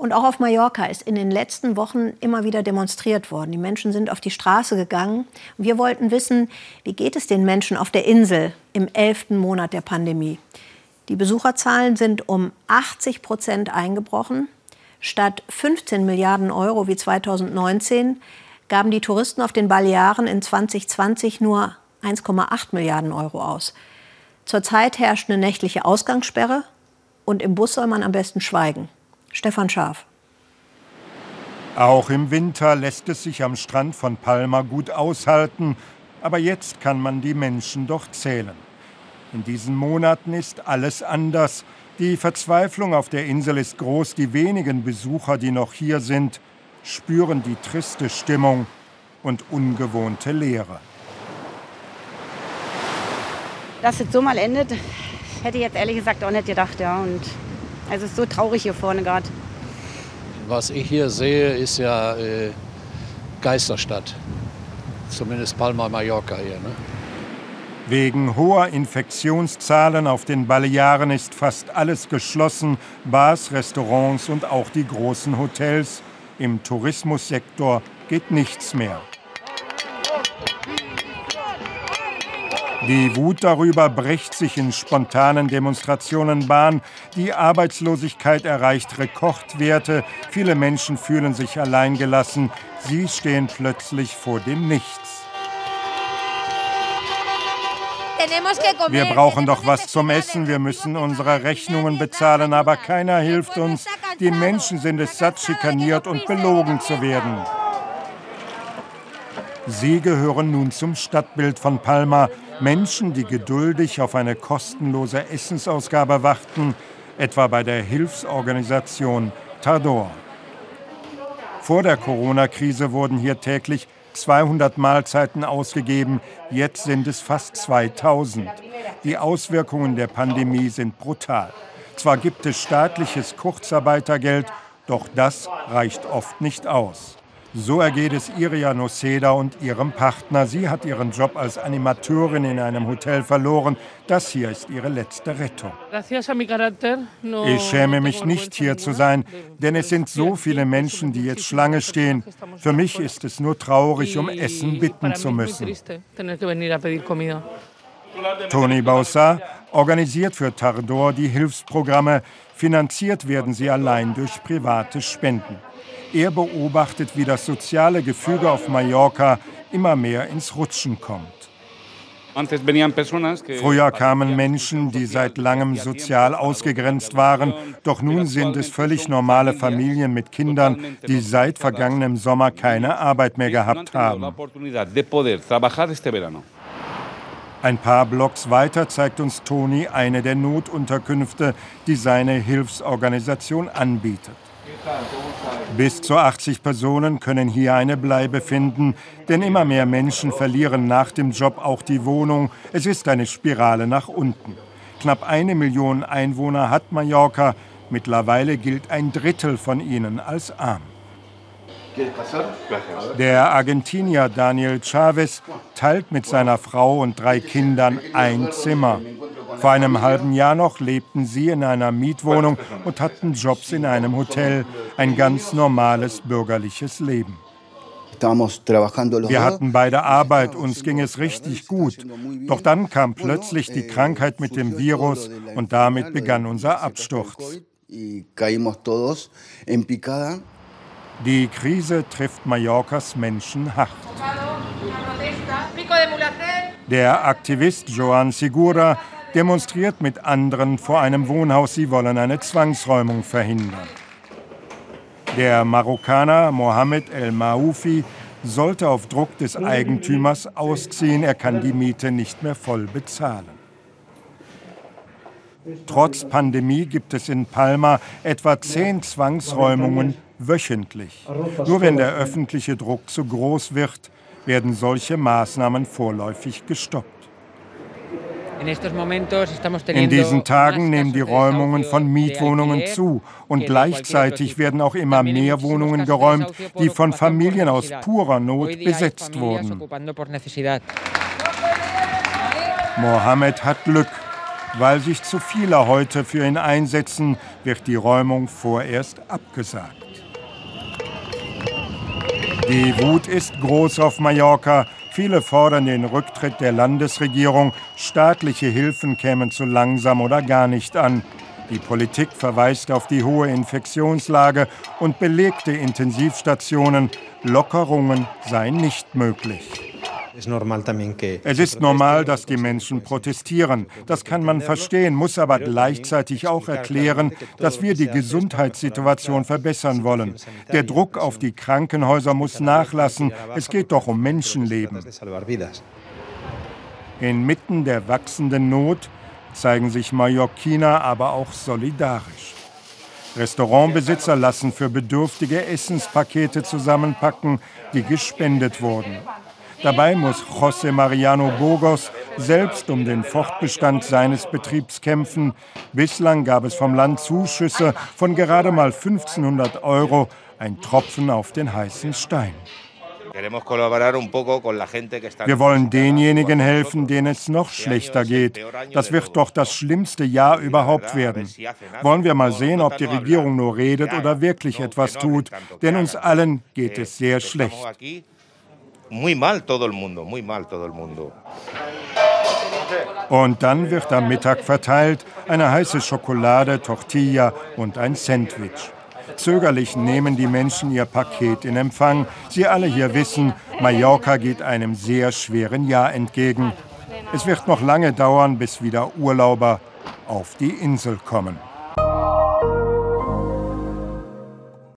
Und auch auf Mallorca ist in den letzten Wochen immer wieder demonstriert worden. Die Menschen sind auf die Straße gegangen. Wir wollten wissen, wie geht es den Menschen auf der Insel im elften Monat der Pandemie? Die Besucherzahlen sind um 80 Prozent eingebrochen. Statt 15 Milliarden Euro wie 2019 gaben die Touristen auf den Balearen in 2020 nur 1,8 Milliarden Euro aus. Zurzeit herrscht eine nächtliche Ausgangssperre und im Bus soll man am besten schweigen. Stefan Scharf. Auch im Winter lässt es sich am Strand von Palma gut aushalten, aber jetzt kann man die Menschen doch zählen. In diesen Monaten ist alles anders. Die Verzweiflung auf der Insel ist groß. Die wenigen Besucher, die noch hier sind, spüren die triste Stimmung und ungewohnte Leere. Dass es so mal endet, hätte ich jetzt ehrlich gesagt auch nicht gedacht. Ja. Und also es ist so traurig hier vorne gerade. Was ich hier sehe, ist ja äh, Geisterstadt. Zumindest Palma Mallorca hier. Ne? Wegen hoher Infektionszahlen auf den Balearen ist fast alles geschlossen, Bars, Restaurants und auch die großen Hotels. Im Tourismussektor geht nichts mehr. Die Wut darüber bricht sich in spontanen Demonstrationen Bahn. Die Arbeitslosigkeit erreicht Rekordwerte. Viele Menschen fühlen sich alleingelassen. Sie stehen plötzlich vor dem Nichts. Wir brauchen doch was zum Essen, wir müssen unsere Rechnungen bezahlen, aber keiner hilft uns. Die Menschen sind es satt, schikaniert und belogen zu werden. Sie gehören nun zum Stadtbild von Palma. Menschen, die geduldig auf eine kostenlose Essensausgabe warten, etwa bei der Hilfsorganisation Tardor. Vor der Corona-Krise wurden hier täglich 200 Mahlzeiten ausgegeben, jetzt sind es fast 2000. Die Auswirkungen der Pandemie sind brutal. Zwar gibt es staatliches Kurzarbeitergeld, doch das reicht oft nicht aus. So ergeht es Iria Noceda und ihrem Partner. Sie hat ihren Job als Animateurin in einem Hotel verloren. Das hier ist ihre letzte Rettung. Ich schäme mich nicht, hier zu sein, denn es sind so viele Menschen, die jetzt Schlange stehen. Für mich ist es nur traurig, um Essen bitten zu müssen. Tony Bausa organisiert für Tardor die Hilfsprogramme. Finanziert werden sie allein durch private Spenden. Er beobachtet, wie das soziale Gefüge auf Mallorca immer mehr ins Rutschen kommt. Früher kamen Menschen, die seit langem sozial ausgegrenzt waren, doch nun sind es völlig normale Familien mit Kindern, die seit vergangenem Sommer keine Arbeit mehr gehabt haben. Ein paar Blocks weiter zeigt uns Toni eine der Notunterkünfte, die seine Hilfsorganisation anbietet. Bis zu 80 Personen können hier eine Bleibe finden, denn immer mehr Menschen verlieren nach dem Job auch die Wohnung. Es ist eine Spirale nach unten. Knapp eine Million Einwohner hat Mallorca. Mittlerweile gilt ein Drittel von ihnen als arm. Der Argentinier Daniel Chavez teilt mit seiner Frau und drei Kindern ein Zimmer. Vor einem halben Jahr noch lebten sie in einer Mietwohnung und hatten Jobs in einem Hotel. Ein ganz normales bürgerliches Leben. Wir hatten beide Arbeit, uns ging es richtig gut. Doch dann kam plötzlich die Krankheit mit dem Virus und damit begann unser Absturz. Die Krise trifft Mallorcas Menschen hart. Der Aktivist Joan Segura demonstriert mit anderen vor einem Wohnhaus. Sie wollen eine Zwangsräumung verhindern. Der Marokkaner Mohamed El Maufi sollte auf Druck des Eigentümers ausziehen. Er kann die Miete nicht mehr voll bezahlen. Trotz Pandemie gibt es in Palma etwa zehn Zwangsräumungen wöchentlich. Nur wenn der öffentliche Druck zu groß wird, werden solche Maßnahmen vorläufig gestoppt. In diesen Tagen nehmen die Räumungen von Mietwohnungen zu und gleichzeitig werden auch immer mehr Wohnungen geräumt, die von Familien aus purer Not besetzt wurden. Mohammed hat Glück. Weil sich zu viele heute für ihn einsetzen, wird die Räumung vorerst abgesagt. Die Wut ist groß auf Mallorca. Viele fordern den Rücktritt der Landesregierung. Staatliche Hilfen kämen zu langsam oder gar nicht an. Die Politik verweist auf die hohe Infektionslage und belegte Intensivstationen. Lockerungen seien nicht möglich. Es ist normal, dass die Menschen protestieren. Das kann man verstehen, muss aber gleichzeitig auch erklären, dass wir die Gesundheitssituation verbessern wollen. Der Druck auf die Krankenhäuser muss nachlassen. Es geht doch um Menschenleben. Inmitten der wachsenden Not zeigen sich Mallorquiner aber auch solidarisch. Restaurantbesitzer lassen für Bedürftige Essenspakete zusammenpacken, die gespendet wurden. Dabei muss José Mariano Burgos selbst um den Fortbestand seines Betriebs kämpfen. Bislang gab es vom Land Zuschüsse von gerade mal 1500 Euro, ein Tropfen auf den heißen Stein. Wir wollen denjenigen helfen, denen es noch schlechter geht. Das wird doch das schlimmste Jahr überhaupt werden. Wollen wir mal sehen, ob die Regierung nur redet oder wirklich etwas tut, denn uns allen geht es sehr schlecht muy mal todo el mundo, muy mal todo el mundo. Und dann wird am Mittag verteilt eine heiße Schokolade, Tortilla und ein Sandwich. Zögerlich nehmen die Menschen ihr Paket in Empfang. Sie alle hier wissen, Mallorca geht einem sehr schweren Jahr entgegen. Es wird noch lange dauern, bis wieder Urlauber auf die Insel kommen.